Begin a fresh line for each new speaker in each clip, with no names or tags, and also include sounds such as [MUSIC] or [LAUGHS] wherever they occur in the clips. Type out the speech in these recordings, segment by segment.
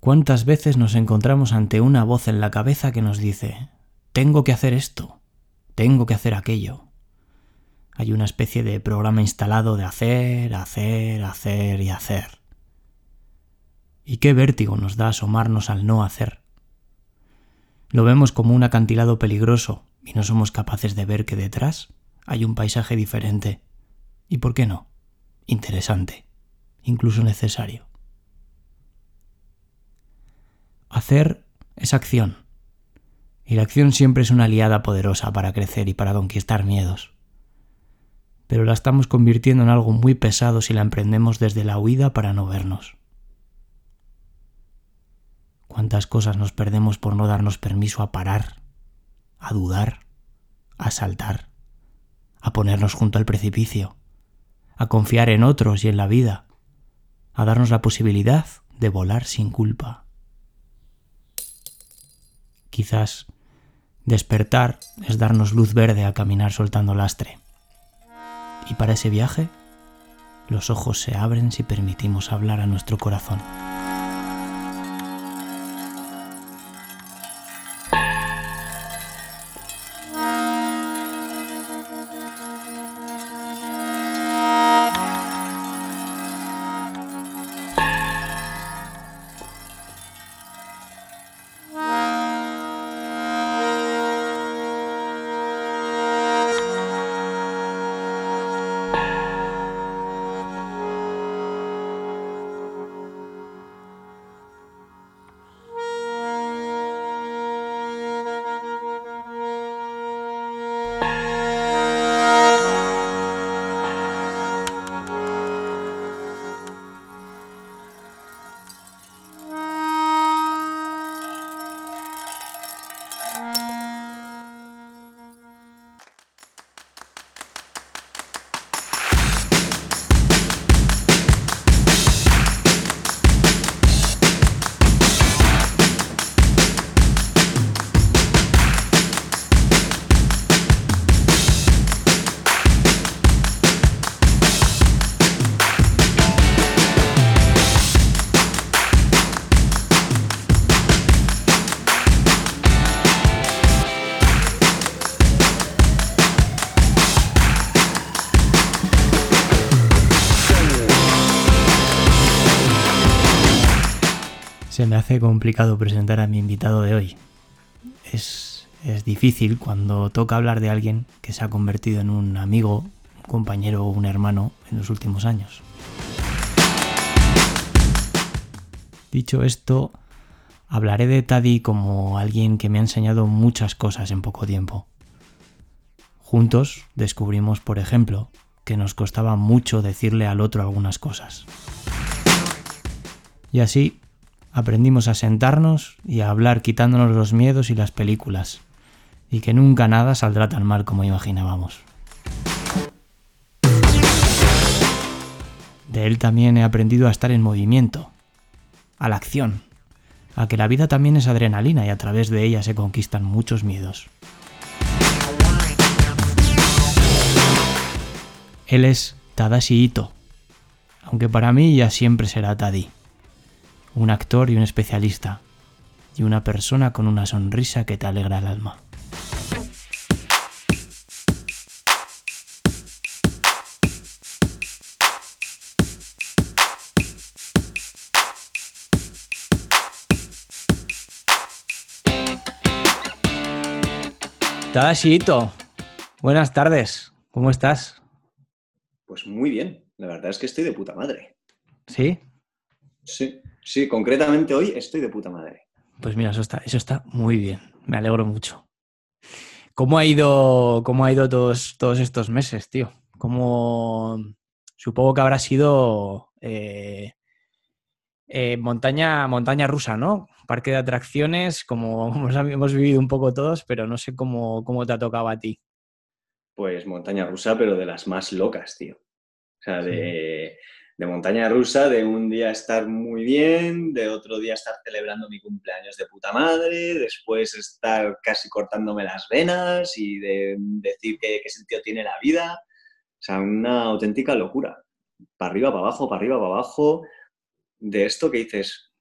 ¿Cuántas veces nos encontramos ante una voz en la cabeza que nos dice, tengo que hacer esto, tengo que hacer aquello? Hay una especie de programa instalado de hacer, hacer, hacer y hacer. Y qué vértigo nos da asomarnos al no hacer. Lo vemos como un acantilado peligroso y no somos capaces de ver que detrás hay un paisaje diferente. ¿Y por qué no? Interesante, incluso necesario. Hacer es acción. Y la acción siempre es una aliada poderosa para crecer y para conquistar miedos. Pero la estamos convirtiendo en algo muy pesado si la emprendemos desde la huida para no vernos. Cuántas cosas nos perdemos por no darnos permiso a parar, a dudar, a saltar, a ponernos junto al precipicio, a confiar en otros y en la vida, a darnos la posibilidad de volar sin culpa. Quizás despertar es darnos luz verde a caminar soltando lastre. Y para ese viaje, los ojos se abren si permitimos hablar a nuestro corazón. Se me hace complicado presentar a mi invitado de hoy. Es, es difícil cuando toca hablar de alguien que se ha convertido en un amigo, un compañero o un hermano en los últimos años. Dicho esto, hablaré de Taddy como alguien que me ha enseñado muchas cosas en poco tiempo. Juntos descubrimos, por ejemplo, que nos costaba mucho decirle al otro algunas cosas. Y así aprendimos a sentarnos y a hablar quitándonos los miedos y las películas, y que nunca nada saldrá tan mal como imaginábamos. De él también he aprendido a estar en movimiento, a la acción, a que la vida también es adrenalina y a través de ella se conquistan muchos miedos. Él es Tadashi Ito, aunque para mí ya siempre será Tadi un actor y un especialista, y una persona con una sonrisa que te alegra el alma. Tadashi buenas tardes, ¿cómo estás?
Pues muy bien, la verdad es que estoy de puta madre.
¿Sí?
Sí. Sí, concretamente hoy estoy de puta madre.
Pues mira, eso está, eso está muy bien. Me alegro mucho. ¿Cómo ha ido, cómo ha ido todos, todos estos meses, tío? ¿Cómo, supongo que habrá sido eh, eh, montaña, montaña rusa, ¿no? Parque de atracciones, como hemos, vivido un poco todos, pero no sé cómo, cómo te ha tocado a ti.
Pues montaña rusa, pero de las más locas, tío. O sea, de, de montaña rusa, de un día estar muy bien, de otro día estar celebrando mi cumpleaños de puta madre, después estar casi cortándome las venas y de decir qué, sentido tiene la vida. O sea, una auténtica locura. Para arriba, para abajo, para arriba, para abajo. De esto que dices,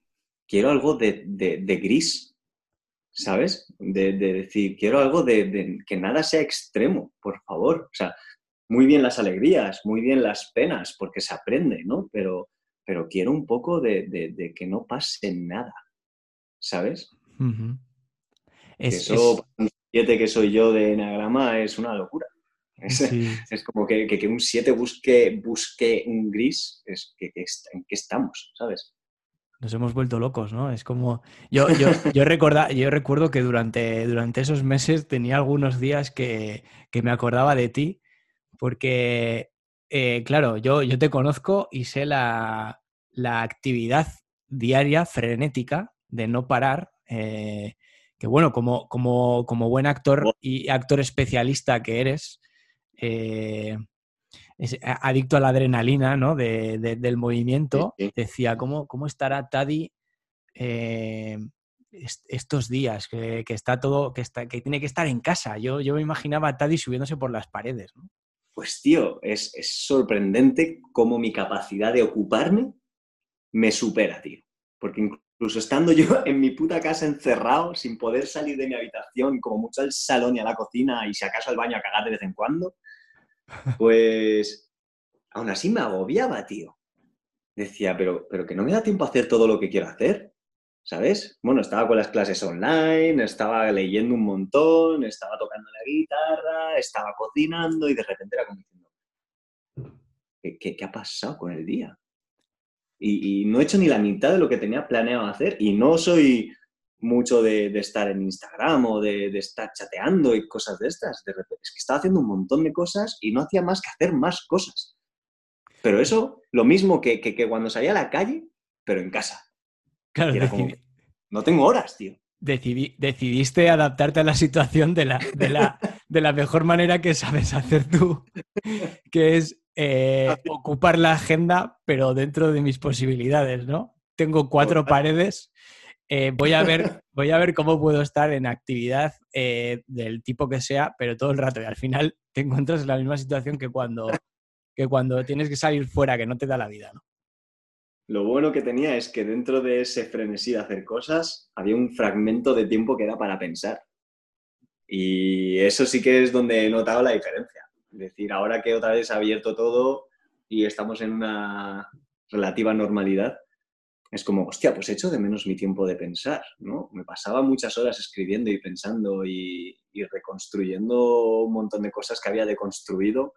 quiero algo de, gris, ¿sabes? De, decir, quiero algo de, que nada sea extremo, por favor. O sea, muy bien las alegrías, muy bien las penas, porque se aprende, ¿no? Pero, pero quiero un poco de, que no pase nada, ¿sabes? eso, un 7 que soy yo de enagrama, es una locura. Es, como que, un 7 busque, busque un gris, es que, en qué estamos, ¿sabes?
Nos hemos vuelto locos, ¿no? Es como. Yo, yo, yo, yo recuerdo que durante, durante esos meses tenía algunos días que, me acordaba de ti, porque, eh, claro, yo, yo te conozco y sé la, actividad diaria frenética de no parar. Eh, que bueno, como, como, como buen actor y actor especialista que eres, eh, adicto a la adrenalina ¿no? del movimiento, decía, ¿cómo, ¿cómo, estará Taddy eh, estos días? Que, está todo, que, está, que tiene que estar en casa. Yo, yo me imaginaba a Taddy subiéndose por las paredes.
Pues tío, es, sorprendente cómo mi capacidad de ocuparme me supera, tío. Porque incluso estando yo [LAUGHS] en mi puta casa encerrado, sin poder salir de mi habitación, como mucho al salón y a la cocina y si acaso al baño a cagar de vez en cuando, [LAUGHS] pues aún así me agobiaba, tío. Decía, pero, pero que no me da tiempo a hacer todo lo que quiero hacer, ¿sabes? Bueno, estaba con las clases online, estaba leyendo un montón, estaba tocando la guitarra, estaba cocinando y de repente era como diciendo, ¿qué, ha pasado con el día? Y, y, no he hecho ni la mitad de lo que tenía planeado hacer y no soy mucho de, estar en Instagram o de, estar chateando y cosas de estas. De repente, es que estaba haciendo un montón de cosas y no hacía más que hacer más cosas. Pero eso, lo mismo que, cuando salía a la calle, pero en casa.
Claro,
no tengo horas, tío.
decidiste adaptarte a la situación de la, de, la, [LAUGHS] de la, mejor manera que sabes hacer tú, que es eh, ocupar la agenda, pero dentro de mis posibilidades, ¿no? Tengo cuatro paredes eh, voy, a ver, [LAUGHS] voy a ver cómo puedo estar en actividad eh, del tipo que sea, pero todo el rato. Y al final te encuentras en la misma situación que cuando, que cuando tienes que salir fuera, que no te da la vida. ¿no?
Lo bueno que tenía es que dentro de ese frenesí de hacer cosas había un fragmento de tiempo que era para pensar. Y eso sí que es donde he notado la diferencia. Es decir, ahora que otra vez ha abierto todo y estamos en una relativa normalidad, es como, hostia, pues echo de menos mi tiempo de pensar, ¿no? Me pasaba muchas horas escribiendo y pensando y, reconstruyendo un montón de cosas que había deconstruido,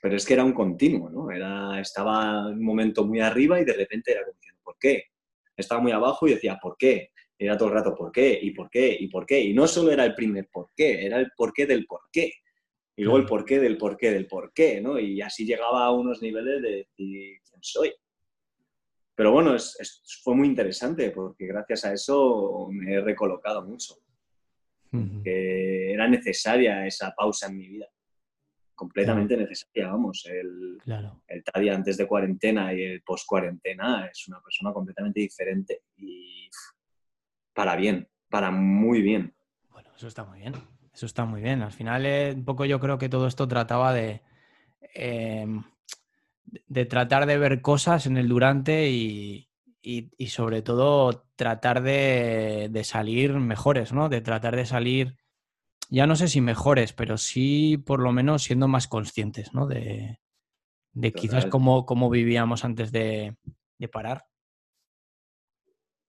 pero es que era un continuo, ¿no? Era, estaba un momento muy arriba y de repente era como diciendo, ¿por qué? Estaba muy abajo y decía, ¿por qué? Era todo el rato, ¿por qué? ¿Y por qué? ¿Y por qué? Y no solo era el primer por qué, era el por qué del por qué. Y luego el por qué del por qué del por qué, ¿no? Y así llegaba a unos niveles de decir, ¿quién soy? Pero bueno, es, fue muy interesante porque gracias a eso me he recolocado mucho. era necesaria esa pausa en mi vida. Completamente necesaria, vamos. El,
claro.
el Tadi antes de cuarentena y el post cuarentena es una persona completamente diferente y para bien, para muy bien.
Bueno, eso está muy bien. Eso está muy bien. Al final, eh, un poco yo creo que todo esto trataba de. Em, de tratar de ver cosas en el durante y, sobre todo tratar de, salir mejores, ¿no? De tratar de salir, ya no sé si mejores, pero sí por lo menos siendo más conscientes, ¿no? De, quizás cómo, vivíamos antes de, parar.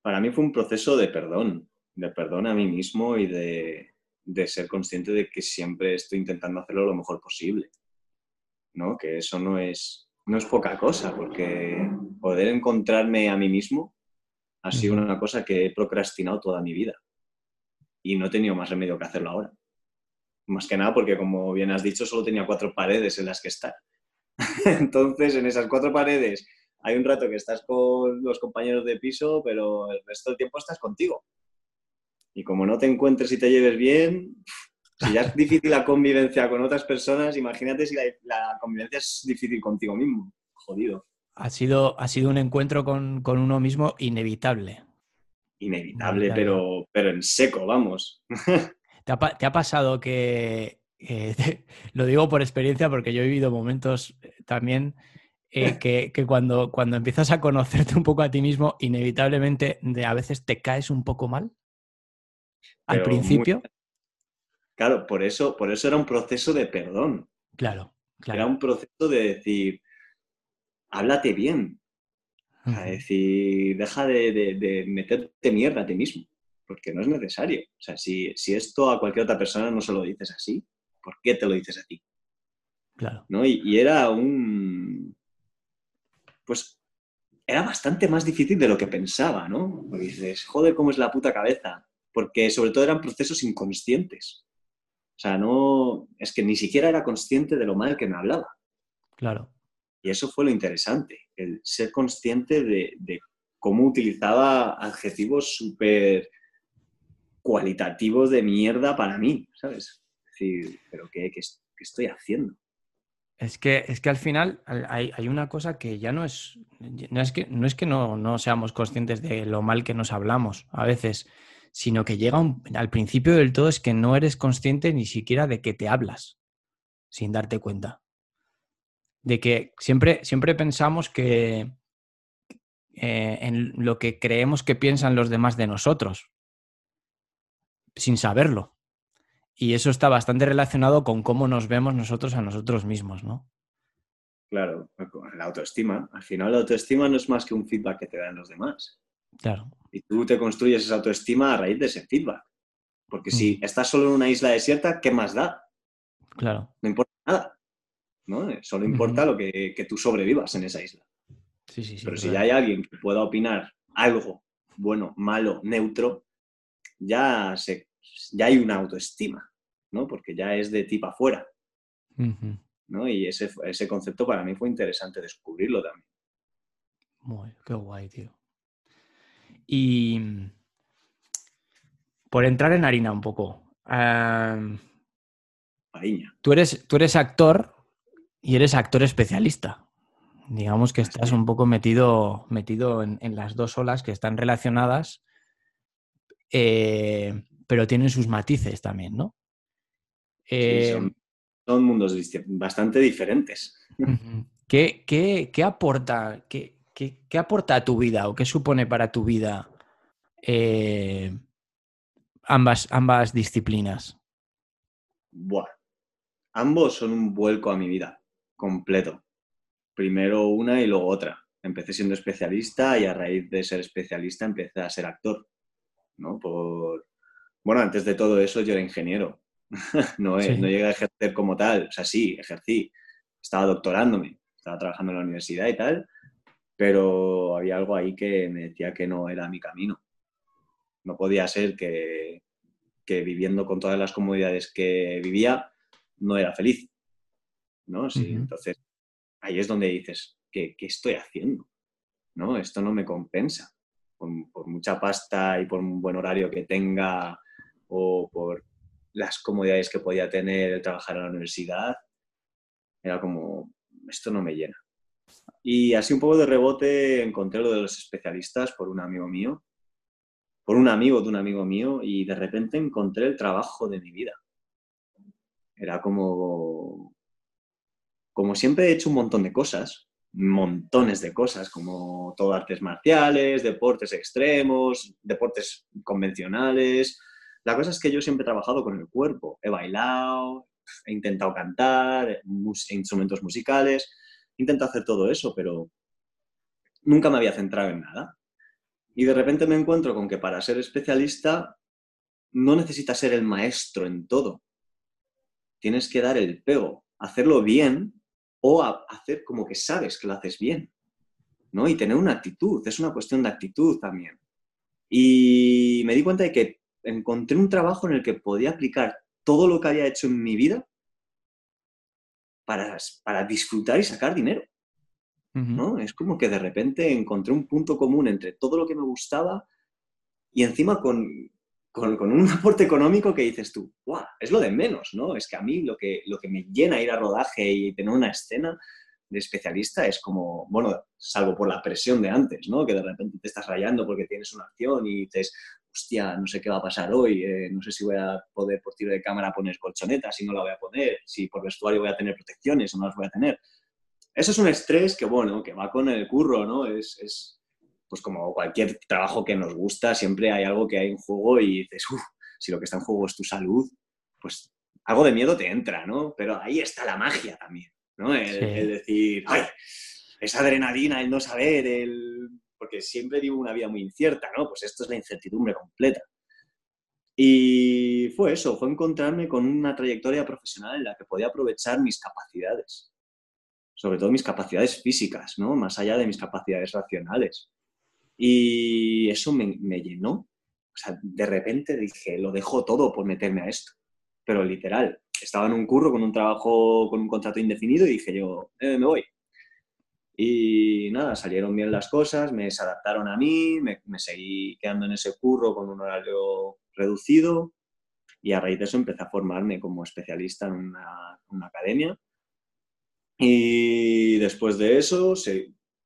Para mí fue un proceso de perdón, de perdón a mí mismo y de, de ser consciente de que siempre estoy intentando hacerlo lo mejor posible, ¿no? Que eso no es, no es poca cosa, porque poder encontrarme a mí mismo ha sido una cosa que he procrastinado toda mi vida y no he tenido más remedio que hacerlo ahora. Más que nada porque, como bien has dicho, solo tenía cuatro paredes en las que estar. [LAUGHS] Entonces, en esas cuatro paredes hay un rato que estás con los compañeros de piso, pero el resto del tiempo estás contigo. Y como no te encuentres y te lleves bien, si ya es difícil la convivencia con otras personas, imagínate si la, convivencia es difícil contigo mismo. Jodido.
Ha sido, ha sido un encuentro con, uno mismo inevitable.
Inevitable, Pero, pero en seco, vamos. [LAUGHS]
¿Te ha, pasado que, [LAUGHS] lo digo por experiencia porque yo he vivido momentos eh, también eh, [LAUGHS] que, cuando, cuando empiezas a conocerte un poco a ti mismo, inevitablemente de, a veces te caes un poco mal al principio.
Claro, por eso, por eso era un proceso de perdón.
Claro, claro.
Era un proceso de decir, háblate bien. Es decir, deja de, meterte mierda a ti mismo, porque no es necesario. O sea, si, esto a cualquier otra persona no se lo dices así, ¿por qué te lo dices a ti?
Claro.
¿No? Y, era un. Pues era bastante más difícil de lo que pensaba, ¿no? Porque dices, joder, cómo es la puta cabeza. Porque sobre todo eran procesos inconscientes. O sea, no. Es que ni siquiera era consciente de lo mal que me hablaba.
Claro.
Y eso fue lo interesante, el ser consciente de, cómo utilizaba adjetivos súper cualitativos de mierda para mí, ¿sabes? Es decir, ¿pero qué, estoy haciendo?
Es que, es que al final hay, una cosa que ya no es, no es que, no, es que no, seamos conscientes de lo mal que nos hablamos a veces, sino que llega al principio del todo es que no eres consciente ni siquiera de que te hablas sin darte cuenta de que siempre, siempre pensamos que eh, en lo que creemos que piensan los demás de nosotros, sin saberlo. Y eso está bastante relacionado con cómo nos vemos nosotros a nosotros mismos, ¿no?
Claro, la autoestima. Al final la autoestima no es más que un feedback que te dan los demás.
Claro.
Y tú te construyes esa autoestima a raíz de ese feedback. Porque si mm. estás solo en una isla desierta, ¿qué más da?
Claro.
No importa nada. ¿no? Solo importa lo que, tú sobrevivas en esa isla. Pero si ya hay alguien que pueda opinar algo bueno, malo, neutro, ya, se, ya hay una autoestima, ¿no? Porque ya es de tipo afuera. ¿no? Y ese, ese concepto para mí fue interesante descubrirlo también.
Muy, qué guay, tío. Y por entrar en harina un poco. Tú, eres, tú eres actor y eres actor especialista. Digamos que estás un poco metido, metido en, las dos olas que están relacionadas, eh, pero tienen sus matices también, ¿no?
Eh, son, mundos bastante diferentes.
¿Qué, aporta, qué, aporta a tu vida o qué supone para tu vida eh, ambas, ambas disciplinas?
Bueno, ambos son un vuelco a mi vida completo. Primero una y luego otra. Empecé siendo especialista y a raíz de ser especialista empecé a ser actor. ¿No? Por... Bueno, antes de todo eso yo era ingeniero. [LAUGHS] no, no llegué a ejercer como tal. O sea, sí, ejercí. Estaba doctorándome, estaba trabajando en la universidad y tal, pero había algo ahí que me decía que no era mi camino. No podía ser que, que viviendo con todas las comodidades que vivía no era feliz. ¿no? Sí, Entonces, ahí es donde dices, ¿qué, estoy haciendo? ¿No? Esto no me compensa. Por, mucha pasta y por un buen horario que tenga o por las comodidades que podía tener trabajar en la universidad, era como, esto no me llena. Y así un poco de rebote encontré lo de los especialistas por un amigo mío, por un amigo de un amigo mío, y de repente encontré el trabajo de mi vida. Era como, como siempre he hecho un montón de cosas, montones de cosas, como todo artes marciales, deportes extremos, deportes convencionales. La cosa es que yo siempre he trabajado con el cuerpo. He bailado, he intentado cantar, instrumentos musicales, he intentado hacer todo eso, pero nunca me había centrado en nada. Y de repente me encuentro con que para ser especialista no necesitas ser el maestro en todo. Tienes que dar el pego, hacerlo bien o hacer como que sabes que lo haces bien, ¿no? Y tener una actitud, es una cuestión de actitud también. Y me di cuenta de que encontré un trabajo en el que podía aplicar todo lo que había hecho en mi vida para, para disfrutar y sacar dinero. ¿no? Es como que de repente encontré un punto común entre todo lo que me gustaba y encima con, con, un [LAUGHS] aporte económico que dices tú, ¡guau! Es lo de menos, ¿no? Es que a mí lo que, lo que me llena ir a rodaje y tener una escena de especialista es como, bueno, salvo por la presión de antes, ¿no? Que de repente te estás rayando porque tienes una acción y dices, hostia, no sé qué va a pasar hoy, eh, no sé si voy a poder por tiro de cámara poner colchonetas, si no la voy a poner, si por vestuario voy a tener protecciones o no las voy a tener. eso es un estrés que, bueno, que va con el curro, ¿no? Es pues como cualquier trabajo que nos gusta, siempre hay algo que hay en juego y dices, uff, si lo que está en juego es tu salud, pues algo de miedo te entra, ¿no? Pero ahí está la magia también, ¿no? El, decir, ¡ay! Esa adrenalina, el no saber, el... Porque siempre vivo una vida muy incierta, ¿no? Pues esto es la incertidumbre completa. Y fue eso, fue encontrarme con una trayectoria profesional en la que podía aprovechar mis capacidades, sobre todo mis capacidades físicas, ¿no? Más allá de mis capacidades racionales. Y eso me, me llenó. O sea, de repente dije, lo dejo todo por meterme a esto pero literal. Estaba en un curro con un trabajo, con un contrato indefinido y dije yo, eh, me voy. Y nada, salieron bien las cosas, me adaptaron a mí, me, seguí quedando en ese curro con un horario reducido y a raíz de eso empecé a formarme como especialista en una, academia. Y después de eso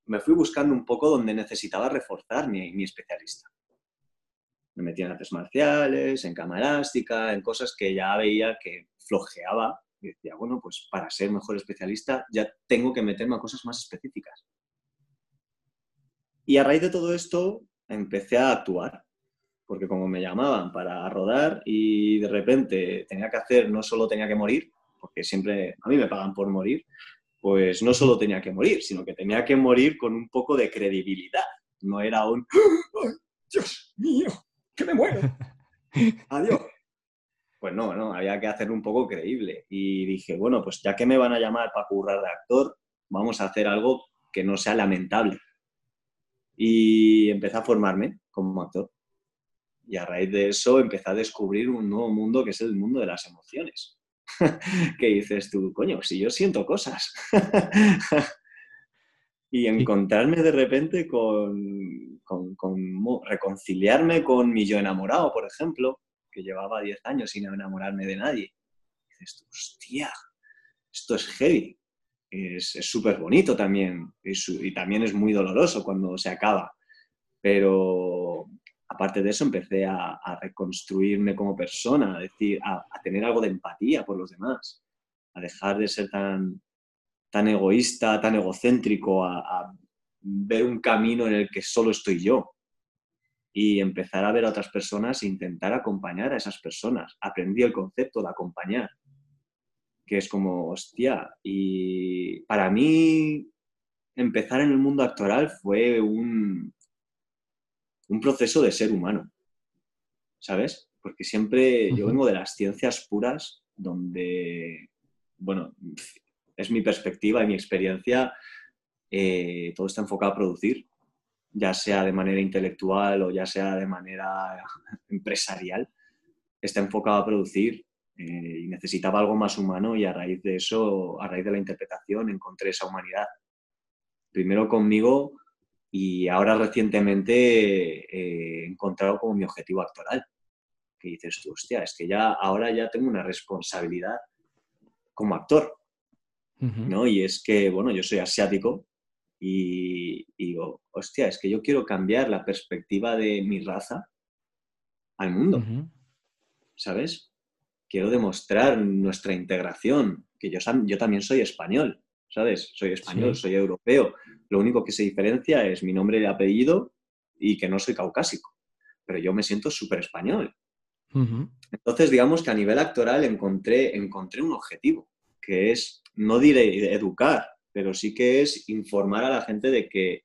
me fui buscando un poco donde necesitaba reforzar mi, mi especialista me metía en artes marciales, en cama elástica, en cosas que ya veía que flojeaba. Y decía, bueno, pues para ser mejor especialista ya tengo que meterme a cosas más específicas. Y a raíz de todo esto empecé a actuar, porque como me llamaban para rodar y de repente tenía que hacer, no solo tenía que morir, porque siempre a mí me pagan por morir, pues no solo tenía que morir, sino que tenía que morir con un poco de credibilidad. No era un, Dios mío, que me muero. [LAUGHS] Adiós. Pues no, no, había que hacerlo un poco creíble. Y dije, bueno, pues ya que me van a llamar para currar de actor, vamos a hacer algo que no sea lamentable. Y empecé a formarme como actor. Y a raíz de eso empecé a descubrir un nuevo mundo que es el mundo de las emociones. [LAUGHS] que dices tú, coño, si yo siento cosas. [LAUGHS] y encontrarme de repente con, reconciliarme con mi yo enamorado, por ejemplo, que llevaba 10 años sin enamorarme de nadie. Y dices, hostia, esto es heavy. Es súper bonito también y también es muy doloroso cuando se acaba. Pero aparte de eso empecé a, reconstruirme como persona, a, decir, a, tener algo de empatía por los demás, a dejar de ser tan, tan egoísta, tan egocéntrico, a, ver un camino en el que solo estoy yo y empezar a ver a otras personas e intentar acompañar a esas personas. Aprendí el concepto de acompañar, que es como, hostia, y para mí empezar en el mundo actoral fue un, un proceso de ser humano, ¿sabes? Porque siempre yo vengo de las ciencias puras donde, bueno, es mi perspectiva y mi experiencia, eh, todo está enfocado a producir, ya sea de manera intelectual o ya sea de manera [LAUGHS] empresarial, está enfocado a producir eh, y necesitaba algo más humano y a raíz de eso, a raíz de la interpretación, encontré esa humanidad. Primero conmigo y ahora recientemente eh, he encontrado como mi objetivo actoral. Que dices tú, hostia, es que ya ahora ya tengo una responsabilidad como actor. ¿no? Y es que, bueno, yo soy asiático y, digo, hostia, es que yo quiero cambiar la perspectiva de mi raza al mundo, ¿sabes? Quiero demostrar nuestra integración, que yo, yo también soy español, ¿sabes? Soy español, soy europeo. Lo único que se diferencia es mi nombre y apellido y que no soy caucásico, pero yo me siento súper español. Entonces, digamos que a nivel actoral encontré, encontré un objetivo, que es no diré educar, pero sí que es informar a la gente de que,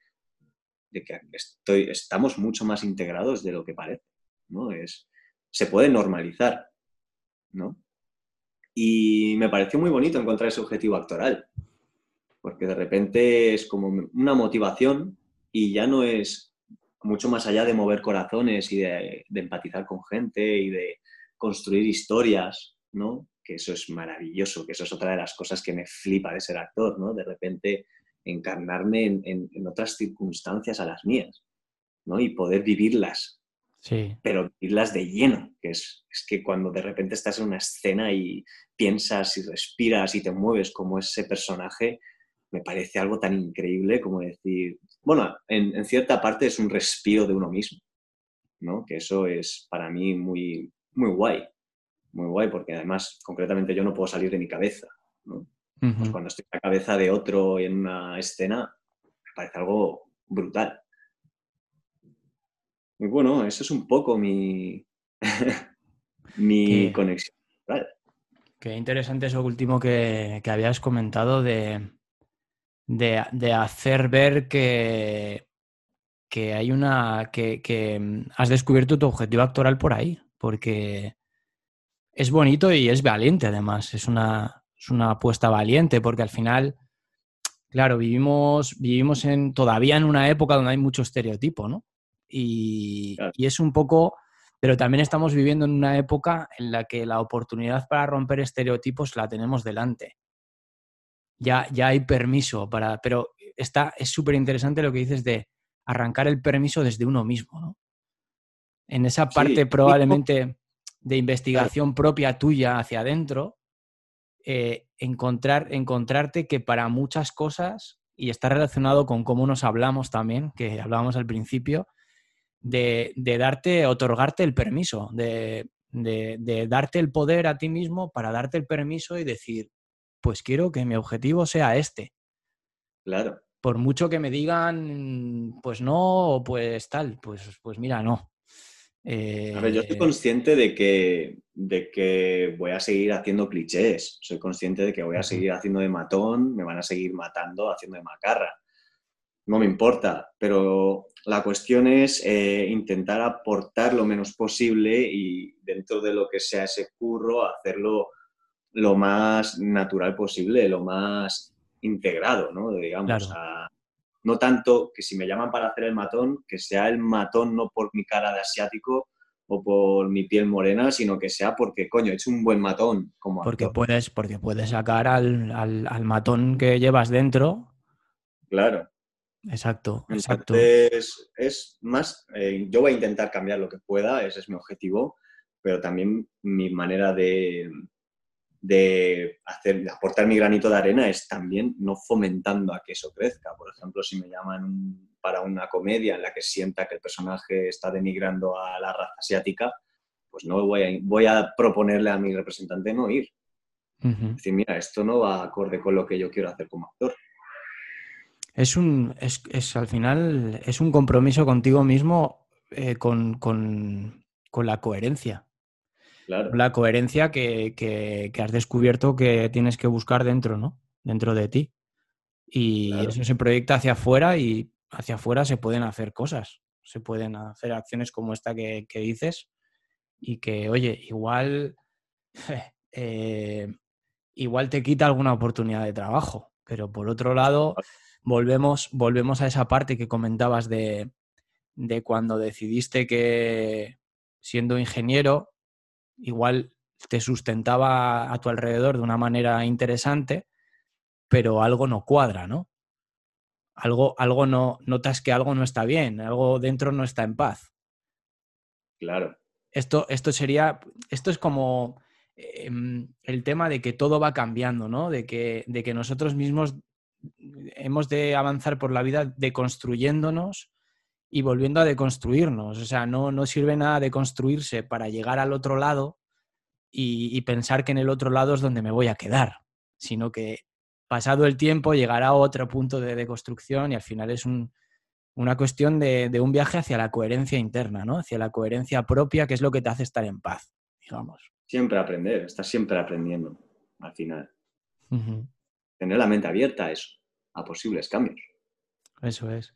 de que estoy, estamos mucho más integrados de lo que parece. ¿no? Es, se puede normalizar. ¿no? Y me pareció muy bonito encontrar ese objetivo actoral, porque de repente es como una motivación y ya no es mucho más allá de mover corazones y de, de empatizar con gente y de construir historias, ¿no? que eso es maravilloso, que eso es otra de las cosas que me flipa de ser actor, ¿no? De repente encarnarme en, otras circunstancias a las mías, ¿no? Y poder vivirlas, sí. pero vivirlas de lleno, que es, es que cuando de repente estás en una escena y piensas y respiras y te mueves como ese personaje, me parece algo tan increíble como decir, bueno, en, en, cierta parte es un respiro de uno mismo, ¿no? Que eso es para mí muy, muy guay muy guay, porque además, concretamente, yo no puedo salir de mi cabeza. ¿no? Pues cuando estoy en la cabeza de otro en una escena, me parece algo brutal. Y bueno, eso es un poco mi, [LAUGHS] mi conexión.
Qué interesante eso último que, habías comentado de, de, hacer ver que, que hay una. Que, que, has descubierto tu objetivo actoral por ahí. Porque es bonito y es valiente, además. Es una, es una apuesta valiente, porque al final, claro, vivimos, vivimos en, todavía en una época donde hay mucho estereotipo, ¿no? Y, y es un poco pero también estamos viviendo en una época en la que la oportunidad para romper estereotipos la tenemos delante. Ya, ya hay permiso para, pero está, es súper interesante lo que dices de arrancar el permiso desde uno mismo, ¿no? En esa parte probablemente de investigación propia tuya hacia adentro, eh, encontrar, encontrarte que para muchas cosas, y está relacionado con cómo nos hablamos también, que hablábamos al principio, de, darte, otorgarte el permiso, de, darte el poder a ti mismo para darte el permiso y decir, pues quiero que mi objetivo sea este.
Claro.
Por mucho que me digan, pues no, pues tal, pues, pues mira, no.
A ver, yo estoy eh, consciente de que, de que voy a seguir haciendo clichés. Soy consciente de que voy a seguir haciendo de matón, me van a seguir matando haciendo de macarra no me importa, pero la cuestión es eh, intentar aportar lo menos posible y dentro de lo que sea ese curro, hacerlo lo más natural posible, lo más integrado, ¿no? Digamos, no tanto que si me llaman para hacer el matón, que sea el matón no por mi cara de asiático o por mi piel morena, sino que sea porque, coño, he hecho un buen matón. Como
porque, puedes, porque puedes sacar al, al matón que llevas dentro.
Claro.
Exacto, exacto.
Entonces, es más, eh, yo voy a intentar cambiar lo que pueda, ese es mi objetivo, pero también mi manera de, de, hacer, aportar mi granito de arena es también no fomentando a que eso crezca. Por ejemplo, si me llaman para una comedia en la que sienta que el personaje está denigrando a la raza asiática, pues no voy a, voy a proponerle a mi representante no ir. Decir, mira, esto no va acorde con lo que yo quiero hacer como actor.
Es un, es, al final, es un compromiso contigo mismo eh, con, la coherencia. La coherencia que, has descubierto que tienes que buscar dentro, ¿no? Dentro de ti. Y eso se proyecta hacia afuera y hacia afuera se pueden hacer cosas. Se pueden hacer acciones como esta que, dices y que, oye, igual, [LAUGHS] eh, igual te quita alguna oportunidad de trabajo. Pero por otro lado, volvemos, volvemos a esa parte que comentabas de, cuando decidiste que siendo ingeniero, igual te sustentaba a tu alrededor de una manera interesante, pero algo no cuadra, ¿no? Algo, algo no, notas que algo no está bien, algo dentro no está en paz.
Claro.
Esto, esto sería, esto es como em, el tema de que todo va cambiando, ¿no? De que, de que nosotros mismos hemos de avanzar por la vida deconstruyéndonos y volviendo a deconstruirnos. O sea, no, no sirve nada de construirse para llegar al otro lado y, pensar que en el otro lado es donde me voy a quedar, sino que pasado el tiempo llegará a otro punto de deconstrucción y al final es una cuestión de, un viaje hacia la coherencia interna, ¿no? Hacia la coherencia propia, que es lo que te hace estar en paz, digamos.
Siempre aprender, estás siempre aprendiendo al final tener la mente abierta a eso, a posibles cambios.
Eso es.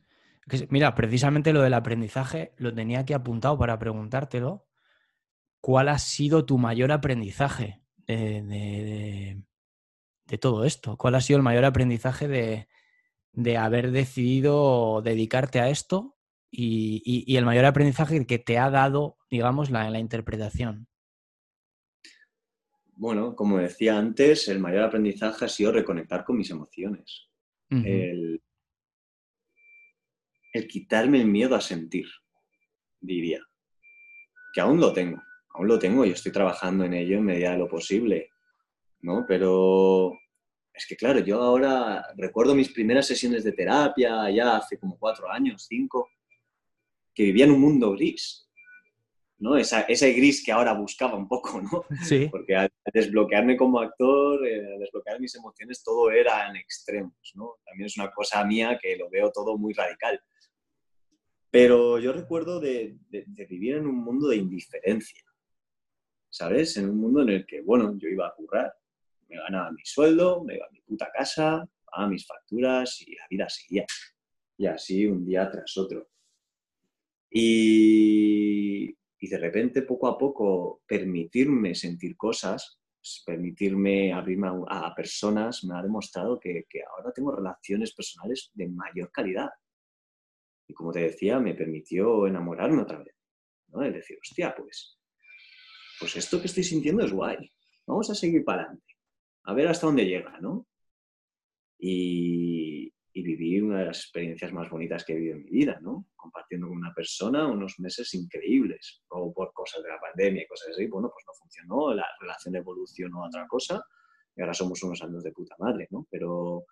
Mira, precisamente lo del aprendizaje lo tenía aquí apuntado para preguntártelo. ¿Cuál ha sido tu mayor aprendizaje de, todo esto? ¿Cuál ha sido el mayor aprendizaje de, haber decidido dedicarte a esto y, el mayor aprendizaje que te ha dado, digamos, la, la interpretación?
bueno, como decía antes, el mayor aprendizaje ha sido reconectar con mis emociones. el, quitarme el miedo a sentir, diría. Que aún lo tengo, aún lo tengo y estoy trabajando en ello en medida de lo posible, ¿no? Pero es que claro, yo ahora recuerdo mis primeras sesiones de terapia ya hace como cuatro años, cinco, que vivía en un mundo gris. ¿no? Esa, ese gris que ahora buscaba un poco, ¿no?
Sí.
Porque al desbloquearme como actor, eh, al desbloquear mis emociones, todo era en extremos, ¿no? También es una cosa mía que lo veo todo muy radical. Pero yo recuerdo de, vivir en un mundo de indiferencia, ¿sabes? En un mundo en el que, bueno, yo iba a currar, me ganaba mi sueldo, me iba a mi puta casa, pagaba mis facturas y la vida seguía. Y así un día tras otro. Y, y de repente, poco a poco, permitirme sentir cosas, permitirme abrirme a, personas, me ha demostrado que, que, ahora tengo relaciones personales de mayor calidad. Y como te decía, me permitió enamorarme otra vez. ¿no? Es decir, hostia, pues, pues esto que estoy sintiendo es guay. Vamos a seguir para adelante. A ver hasta dónde llega, ¿no? Y, y viví una de las experiencias más bonitas que he vivido en mi vida, ¿no? Compartiendo con una persona unos meses increíbles, o por cosas de la pandemia y cosas así, bueno, pues no funcionó, la relación evolucionó a otra cosa y ahora somos unos años de puta madre, ¿no? Pero...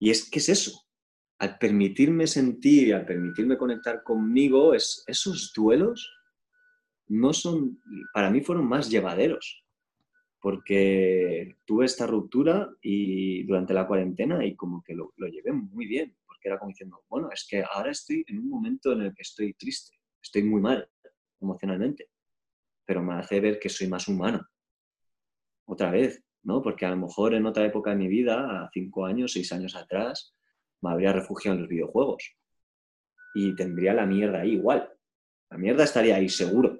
Y es que es eso, al permitirme sentir y al permitirme conectar conmigo, es, esos duelos no son, para mí fueron más llevaderos, porque tuve esta ruptura y durante la cuarentena y como que lo, lo, llevé muy bien, porque era como diciendo, bueno, es que ahora estoy en un momento en el que estoy triste, estoy muy mal emocionalmente, pero me hace ver que soy más humano. Otra vez, ¿no? Porque a lo mejor en otra época de mi vida, a cinco años, seis años atrás, me habría refugiado en los videojuegos y tendría la mierda ahí igual. La mierda estaría ahí seguro,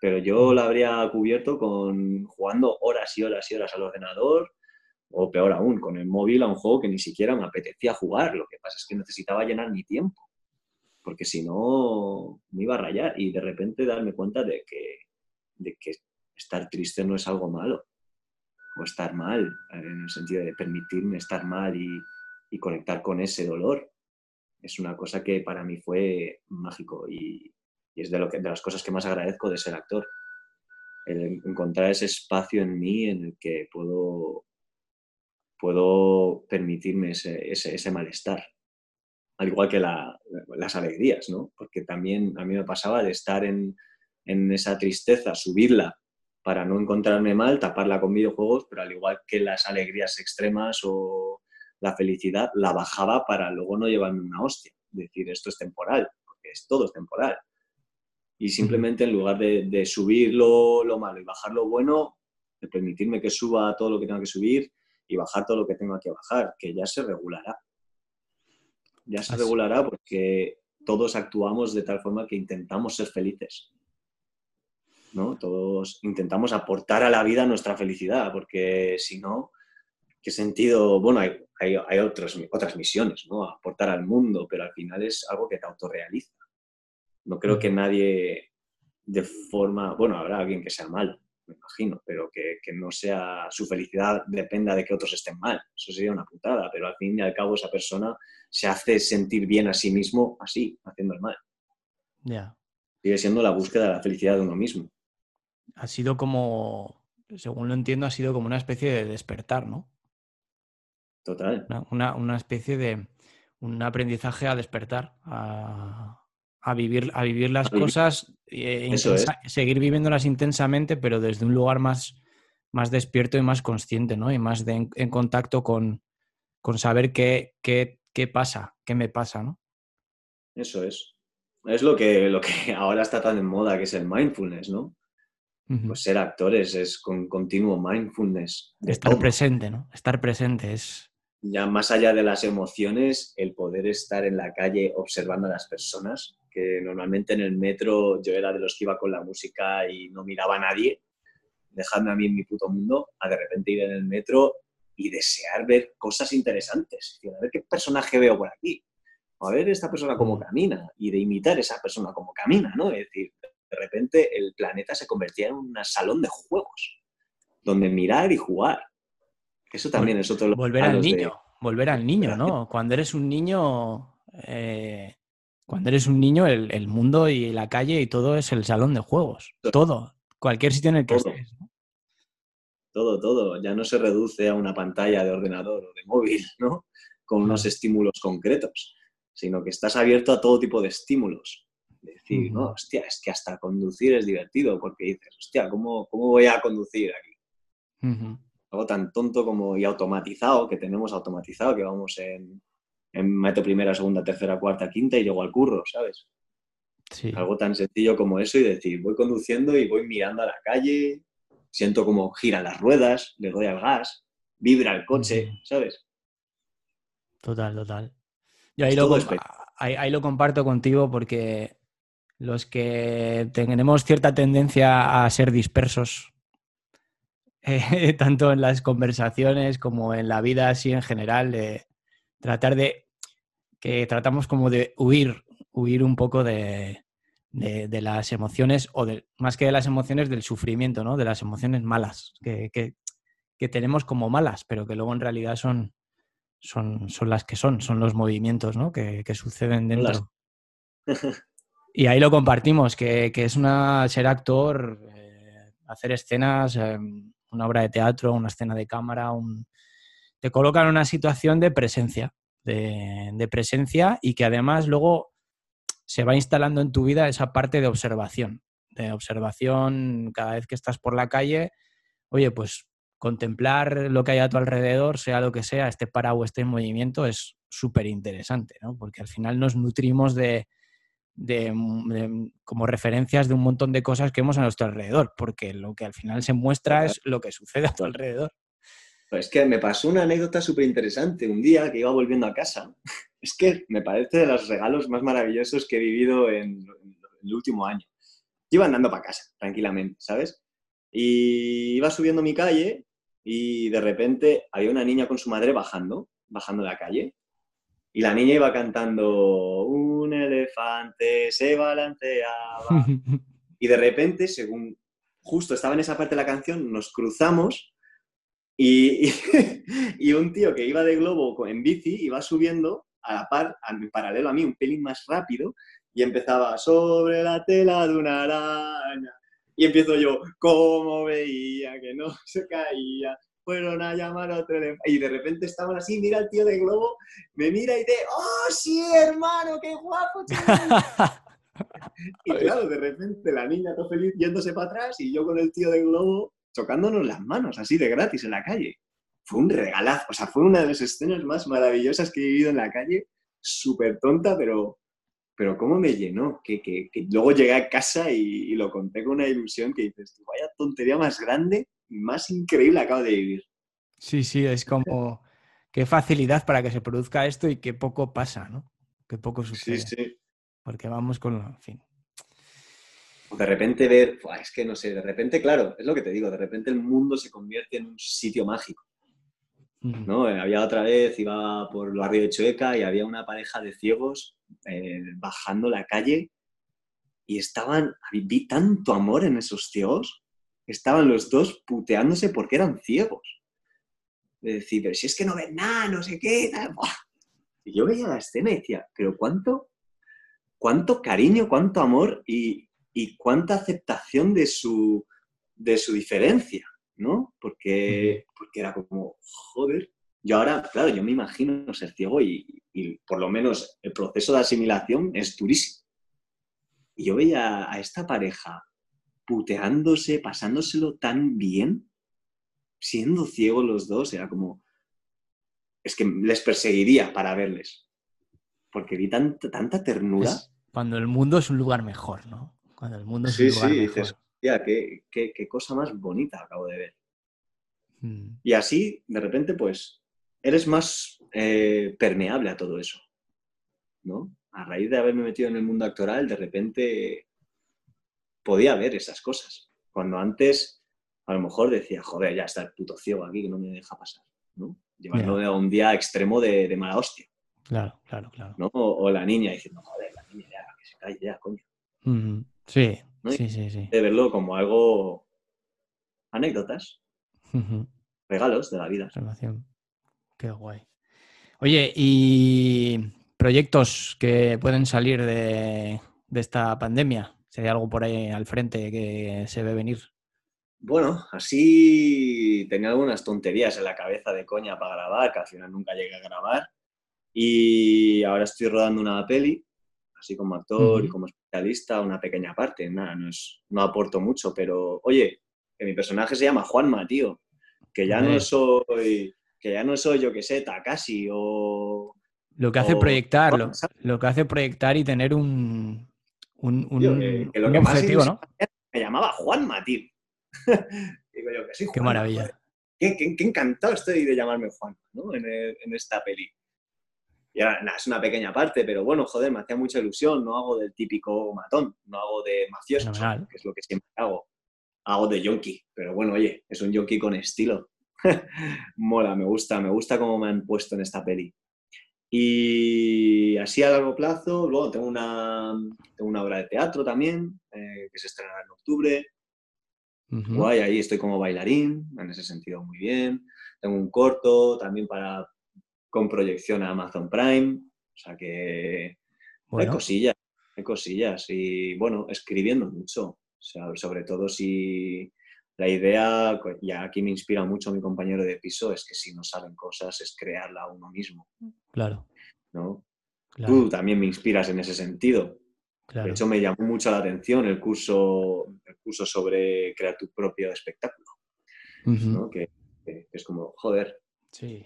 pero yo la habría cubierto con jugando horas y horas y horas al ordenador, o peor aún, con el móvil a un juego que ni siquiera me apetecía jugar. Lo que pasa es que necesitaba llenar mi tiempo, porque si no me iba a rayar y de repente darme cuenta de que, de que estar triste no es algo malo, o estar mal, en el sentido de permitirme estar mal y, y conectar con ese dolor. Es una cosa que para mí fue mágico y, es de, lo de las cosas que más agradezco de ser actor. Encontrar ese espacio en mí en el que puedo, puedo permitirme ese, ese, malestar. Al igual que la, las alegrías, ¿no? Porque también a mí me pasaba de estar en, en esa tristeza, subirla para no encontrarme mal, taparla con videojuegos, pero al igual que las alegrías extremas o la felicidad, la bajaba para luego no llevarme una hostia. Decir, esto es temporal, porque es todo es temporal y simplemente en lugar de, de subir lo, lo, malo y bajar lo bueno, de permitirme que suba todo lo que tenga que subir y bajar todo lo que tenga que bajar, que ya se regulará. Ya se Así. regulará porque todos actuamos de tal forma que intentamos ser felices. ¿no? Todos intentamos aportar a la vida nuestra felicidad, porque si no, ¿qué sentido? Bueno, hay, hay, hay otras, otras misiones, ¿no? Aportar al mundo, pero al final es algo que te autorrealiza. No creo que nadie de forma, bueno, habrá alguien que sea malo, me imagino, pero que, que, no sea, su felicidad dependa de que otros estén mal. Eso sería una putada, pero al fin y al cabo esa persona se hace sentir bien a sí mismo así, haciendo el mal.
Ya. Yeah.
Sigue siendo la búsqueda de la felicidad de uno mismo.
Ha sido como, según lo entiendo, ha sido como una especie de despertar, ¿no?
Total.
Una, una, especie de un aprendizaje a despertar, a, a vivir, a vivir las cosas, eh, intensa, seguir viviéndolas intensamente, pero desde un lugar más, más despierto y más consciente, ¿no? Y más de, en, en, contacto con, con saber qué, qué, qué, pasa, qué me pasa, ¿no?
Eso es. Es lo que, lo que [LAUGHS] ahora está tan en moda, que es el mindfulness, ¿no? Uh -huh. Pues ser actores es con continuo mindfulness.
Estar todo. presente, ¿no? Estar presente es...
Ya más allá de las emociones, el poder estar en la calle observando a las personas, que normalmente en el metro yo era de los que iba con la música y no miraba a nadie, dejadme a mí en mi puto mundo, a de repente ir en el metro y desear ver cosas interesantes. A ver qué personaje veo por aquí. A ver esta persona cómo camina y de imitar a esa persona cómo camina, ¿no? Es decir, de repente el planeta se convertía en un salón de juegos donde mirar y jugar. Eso también
Vol
es otro...
Volver al niño, de... volver al niño, ¿no? Cuando eres un niño... Eh cuando eres un niño, el, el, mundo y la calle y todo es el salón de juegos. Todo. Cualquier sitio en el que
todo.
estés. ¿no?
Todo, todo. Ya no se reduce a una pantalla de ordenador o de móvil, ¿no? Con unos estímulos concretos, sino que estás abierto a todo tipo de estímulos. Decir, no, hostia, es que hasta conducir es divertido, porque dices, hostia, ¿cómo, cómo voy a conducir aquí? Algo tan tonto como y automatizado, que tenemos automatizado, que vamos en, en meto primera, segunda, tercera, cuarta, quinta y llego al curro, ¿sabes? Sí. Algo tan sencillo como eso y decir, voy conduciendo y voy mirando a la calle, siento como giran las ruedas, le doy al gas, vibra el coche, ¿sabes?
Total, total. Yo ahí lo, ahí, lo comparto contigo porque los que tenemos cierta tendencia a ser dispersos, eh, [LAUGHS] tanto en las conversaciones como en la vida así en general, de tratar de que tratamos como de huir, huir un poco de, de, las emociones, o de, más que de las emociones, del sufrimiento, ¿no? De las emociones malas, que, que, que tenemos como malas, pero que luego en realidad son, son, son las que son, son los movimientos ¿no? que, que suceden dentro. [LAUGHS] y ahí lo compartimos, que, que es una ser actor, eh, hacer escenas, em, una obra de teatro, una escena de cámara, un... te colocan en una situación de presencia, de, presencia y que además luego se va instalando en tu vida esa parte de observación, de observación cada vez que estás por la calle, oye, pues contemplar lo que hay a tu alrededor, sea lo que sea, este para o este movimiento, es súper interesante, ¿no? Porque al final nos nutrimos de, como referencias de un montón de cosas que vemos a nuestro alrededor, porque lo que al final se muestra es lo que sucede a tu alrededor.
Pues es que me pasó una anécdota súper interesante un día que iba volviendo a casa. [LAUGHS] Es que me parece de los regalos más maravillosos que he vivido en, en el último año. Iba andando para casa, tranquilamente, ¿sabes? Y iba subiendo mi calle y de repente había una niña con su madre bajando, bajando la calle. Y la niña iba cantando, elefante se balanceaba. [LAUGHS] y de repente, según justo estaba en esa parte de la canción, nos cruzamos y, y, [LAUGHS] un tío que iba de globo en bici iba subiendo a la par, en paralelo a mí, un pelín más rápido, y empezaba sobre la tela de una araña, y empiezo yo, como veía que no [LAUGHS] se caía, fueron a llamar a otro Y de repente estaban así, mira el tío de globo, me mira y dice, ¡oh, sí, hermano, qué guapo! [LAUGHS] y claro, de repente la niña todo feliz yéndose para atrás y yo con el tío de globo chocándonos las manos, así de gratis en la calle. Fue un regalazo, o sea, fue una de las escenas más maravillosas que he vivido en la calle, súper tonta, pero pero cómo me llenó, que, que, luego llegué a casa y, lo conté con una ilusión que dices, vaya tontería más grande y más increíble acabo de vivir.
Sí, sí, es como qué facilidad para que se produzca esto y qué poco pasa, ¿no? Qué poco sucede. Sí, sí. Porque vamos con, en fin.
De repente ver, es que no sé, de repente, claro, es lo que te digo, de repente el mundo se convierte en un sitio mágico. ¿no? Había otra vez, iba por el barrio de Chueca y había una pareja de ciegos eh, bajando la calle y estaban, vi tanto amor en esos ciegos, estaban los dos puteándose porque eran ciegos. De decir, pero si es que no ven nada, no sé qué, Y yo veía la escena y decía, pero cuánto, cuánto cariño, cuánto amor y, cuánta aceptación de su, de su diferencia, ¿no? Porque, porque era como, joder, yo ahora, claro, yo me imagino ser ciego y, por lo menos el proceso de asimilación es durísimo. Y yo veía a esta pareja puteándose, pasándoselo tan bien, siendo ciegos los dos, era como, es que les perseguiría para verles, porque vi tanta, tanta ternura.
cuando el mundo es un lugar mejor, ¿no? Cuando el mundo es un lugar mejor. Dices,
qué, qué, cosa más bonita acabo de ver. Mm. Y así, de repente, pues, eres más eh, permeable a todo eso, ¿no? A raíz de haberme metido en el mundo actoral, de repente podía ver esas cosas. Cuando antes, a lo mejor decía, joder, ya está el puto ciego aquí que no me deja pasar, ¿no? Llevarlo a un día extremo de, mala hostia.
Claro, claro, claro.
O, la niña diciendo, joder, la niña ya, que se calle ya, coño.
Sí, sí, sí, sí.
De verlo como algo, anécdotas, regalos de la vida.
Relación. Qué guay. Oye, ¿y proyectos que pueden salir de, esta pandemia? Si hay algo por ahí al frente que se ve venir.
Bueno, así tenía algunas tonterías en la cabeza de coña para grabar, que al final nunca llegué a grabar. Y ahora estoy rodando una peli, así como actor y como especialista, una pequeña parte. Nada, no, es, no aporto mucho, pero oye, que mi personaje se llama Juanma, tío. Que ya no soy, que ya no soy, yo que sé, Takashi o...
Lo que hace
o-
proyectar, lo, lo que hace proyectar y tener un, un, un-
Tío, que- que lo
un
que más
objetivo, ¿no?
Me llamaba Juanma, tío. [LAUGHS] Digo yo que sí,
Qué
Juanma,
maravilla.
Qué, qué- qué encantado estoy de llamarme Juanma, ¿no? En, el- en esta peli. Y ahora, nada, es una pequeña parte, pero bueno, joder, me hacía mucha ilusión. No hago del típico matón, no hago de mafioso,
Fenomenal.
que es lo que siempre hago. Hago de yonki, pero bueno, oye, es un yonki con estilo. [LAUGHS] Mola, me gusta, me gusta cómo me han puesto en esta peli. Y así a largo plazo, luego tengo una, tengo una obra de teatro también, eh, que se estrenará en octubre.
Ujú.
Guay, ahí estoy como bailarín, en ese sentido muy bien. Tengo un corto también para con proyección a Amazon Prime. O sea que hay
Bueno,
cosillas, hay cosillas. Y bueno, escribiendo mucho. O sea, sobre todo si la idea, y aquí me inspira mucho mi compañero de piso, es que si no salen cosas es crearla uno mismo.
Claro,
¿no?
claro,
Tú también me inspiras en ese sentido.
claro.
De hecho, me llamó mucho la atención el curso, el curso sobre crear tu propio espectáculo. ¿no? Que, que es como, joder,
Sí,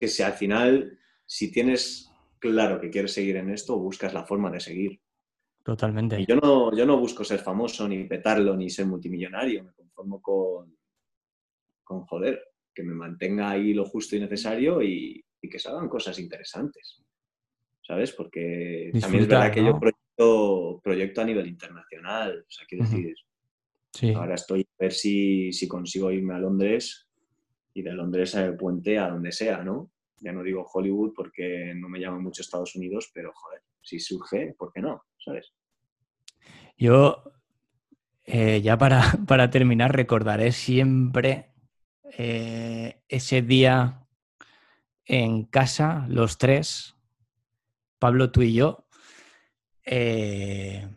que si al final, si tienes claro que quieres seguir en esto, buscas la forma de seguir.
totalmente.
Y yo no, yo no busco ser famoso, ni petarlo, ni ser multimillonario. Me conformo con, con joder, que me mantenga ahí lo justo y necesario y, y que se hagan cosas interesantes. ¿Sabes? Porque también es verdad que
¿no?
yo proyecto, proyecto a nivel internacional. O sea, quiero decir,
Sí,
Ahora estoy a ver si, si consigo irme a Londres y de Londres al puente a donde sea, ¿no? Ya no digo Hollywood porque no me llama mucho Estados Unidos, pero joder, si surge, ¿por qué no? ¿Sabes?
yo eh, ya para, [LAUGHS] para terminar recordaré siempre eh, ese día en casa, los tres, Pablo, tú y yo, eh,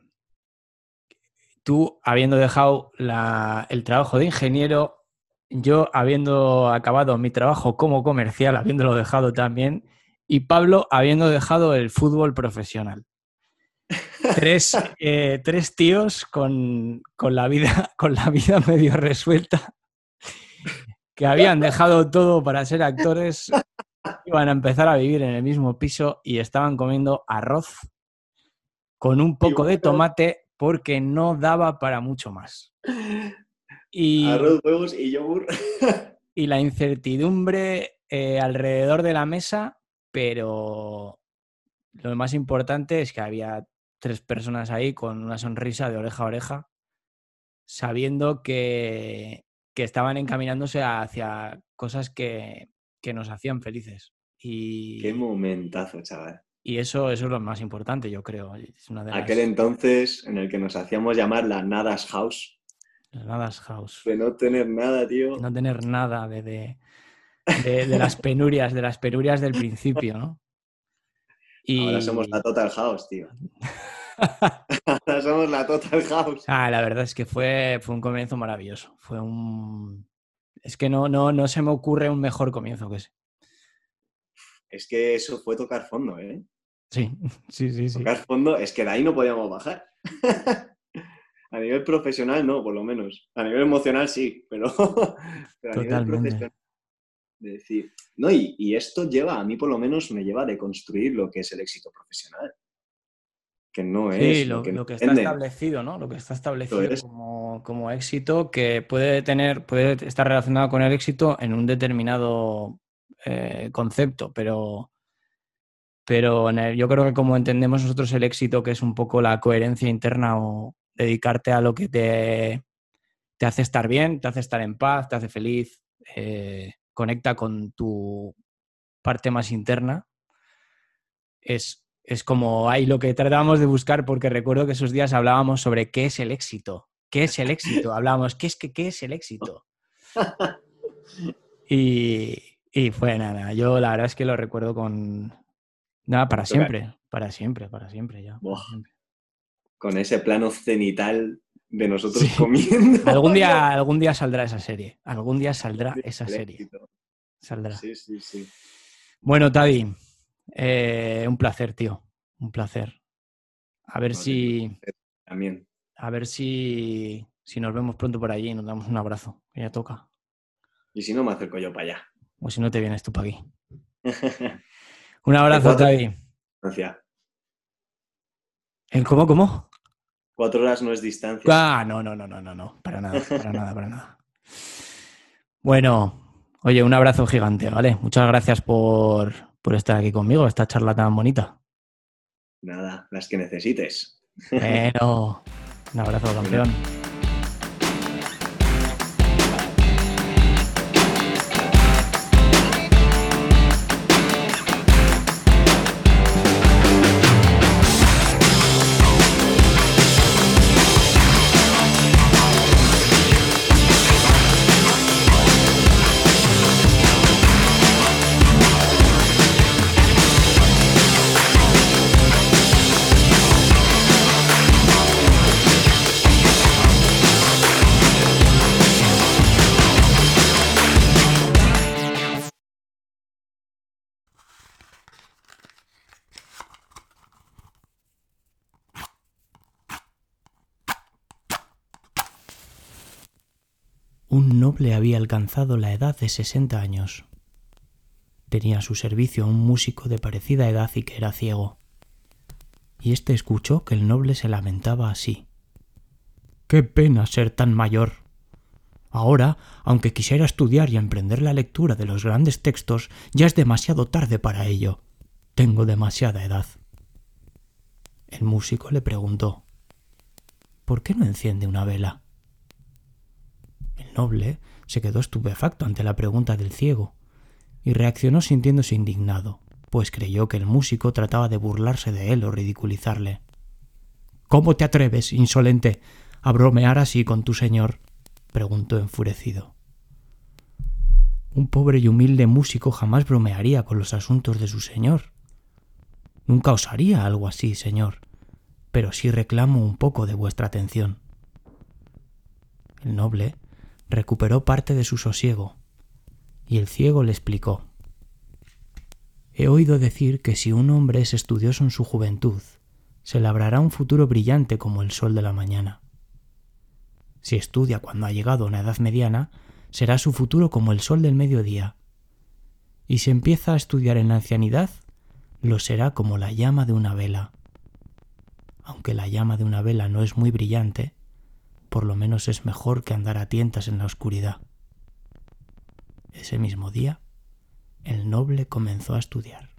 tú habiendo dejado la- el trabajo de ingeniero, yo habiendo acabado mi trabajo como comercial, habiéndolo dejado también, y Pablo habiendo dejado el fútbol profesional. Tres, [LAUGHS] eh, tres tíos con, con la vida, [LAUGHS] con la vida medio resuelta, que habían dejado todo para ser actores, iban a empezar a vivir en el mismo piso y estaban comiendo arroz con un poco de tomate porque no daba para mucho más. Y,
Arroz, huevos y yogur. [LAUGHS]
y la incertidumbre eh, alrededor de la mesa, pero lo más importante es que había tres personas ahí con una sonrisa de oreja a oreja, sabiendo que, que estaban encaminándose hacia cosas que, que nos hacían felices. Y,
Qué momentazo, chaval.
y eso, eso es lo más importante, yo creo. Es una de las,
Aquel entonces en el que nos hacíamos llamar la Nadas House,
las Nadas House.
de no tener nada, tío.
No tener nada de, de, de- de las penurias, de las penurias del principio, ¿no? Y...
Ahora somos la Total House, tío. [LAUGHS] Ahora somos la Total House.
Ah, la verdad es que fue, fue un comienzo maravilloso. Fue un. Es que no, no, no se me ocurre un mejor comienzo que ese.
Es que eso fue tocar fondo, ¿eh?
Sí, [LAUGHS] sí, sí, sí.
Tocar fondo, es que de ahí no podíamos bajar. [LAUGHS] a nivel profesional no, por lo menos. A nivel emocional sí, pero, [LAUGHS] pero a nivel
Totalmente.
profesional. De decir, no, y, y esto lleva, a mí por lo menos me lleva a deconstruir lo que es el éxito profesional. Que no
Sí,
es
lo,
lo que,
lo
nos
que está establecido, ¿no? Lo que está establecido
es.
como, como éxito, que puede tener, puede estar relacionado con el éxito en un determinado eh, concepto, pero, pero en el- yo creo que como entendemos nosotros el éxito, que es un poco la coherencia interna o dedicarte a lo que te, te hace estar bien, te hace estar en paz, te hace feliz, eh, conecta con tu parte más interna, es, es como ahí lo que tratábamos de buscar, porque recuerdo que esos días hablábamos sobre qué es el éxito. ¿Qué es el éxito? Hablábamos, ¿qué es, que, qué es el éxito? Y, y fue nada, yo la verdad es que lo recuerdo con... Nada, para siempre, para siempre, para siempre ya. para
Buah.
siempre.
Con ese plano cenital de nosotros
Sí.
comiendo.
Algún día, [LAUGHS] algún día saldrá esa serie, algún día saldrá esa serie, saldrá.
Sí, sí, sí.
Bueno, Tadi, eh, un placer, tío, un placer. A ver
No
si.
También.
A ver si. Si nos vemos pronto por allí y nos damos un abrazo. Que ya toca.
Y si no, me acerco yo para allá.
O si no te vienes tú para aquí. [LAUGHS] Un abrazo, Xavi.
Distancia.
¿El cómo, cómo?
Cuatro horas no es distancia.
Ah, no, no, no, no, no, no. Para nada, para nada, para nada. Bueno, oye, un abrazo gigante, ¿vale? Muchas gracias por, por estar aquí conmigo, esta charla tan bonita.
Nada, las que necesites.
Bueno, [LAUGHS] un abrazo, campeón. Un noble había alcanzado la edad de 60 años. Tenía a su servicio un músico de parecida edad y que era ciego. Y éste escuchó que el noble se lamentaba así. Qué pena ser tan mayor. Ahora, aunque quisiera estudiar y emprender la lectura de los grandes textos, ya es demasiado tarde para ello. Tengo demasiada edad. El músico le preguntó ¿Por qué no enciende una vela? Noble se quedó estupefacto ante la pregunta del ciego y reaccionó sintiéndose indignado, pues creyó que el músico trataba de burlarse de él o ridiculizarle. ¿Cómo te atreves, insolente, a bromear así con tu señor? preguntó enfurecido. Un pobre y humilde músico jamás bromearía con los asuntos de su señor. Nunca osaría algo así, señor, pero sí reclamo un poco de vuestra atención. El noble recuperó parte de su sosiego, y el ciego le explicó He oído decir que si un hombre es estudioso en su juventud, se labrará un futuro brillante como el sol de la mañana. Si estudia cuando ha llegado a una edad mediana, será su futuro como el sol del mediodía. Y si empieza a estudiar en la ancianidad, lo será como la llama de una vela. Aunque la llama de una vela no es muy brillante, por lo menos es mejor que andar a tientas en la oscuridad. Ese mismo día, el noble comenzó a estudiar.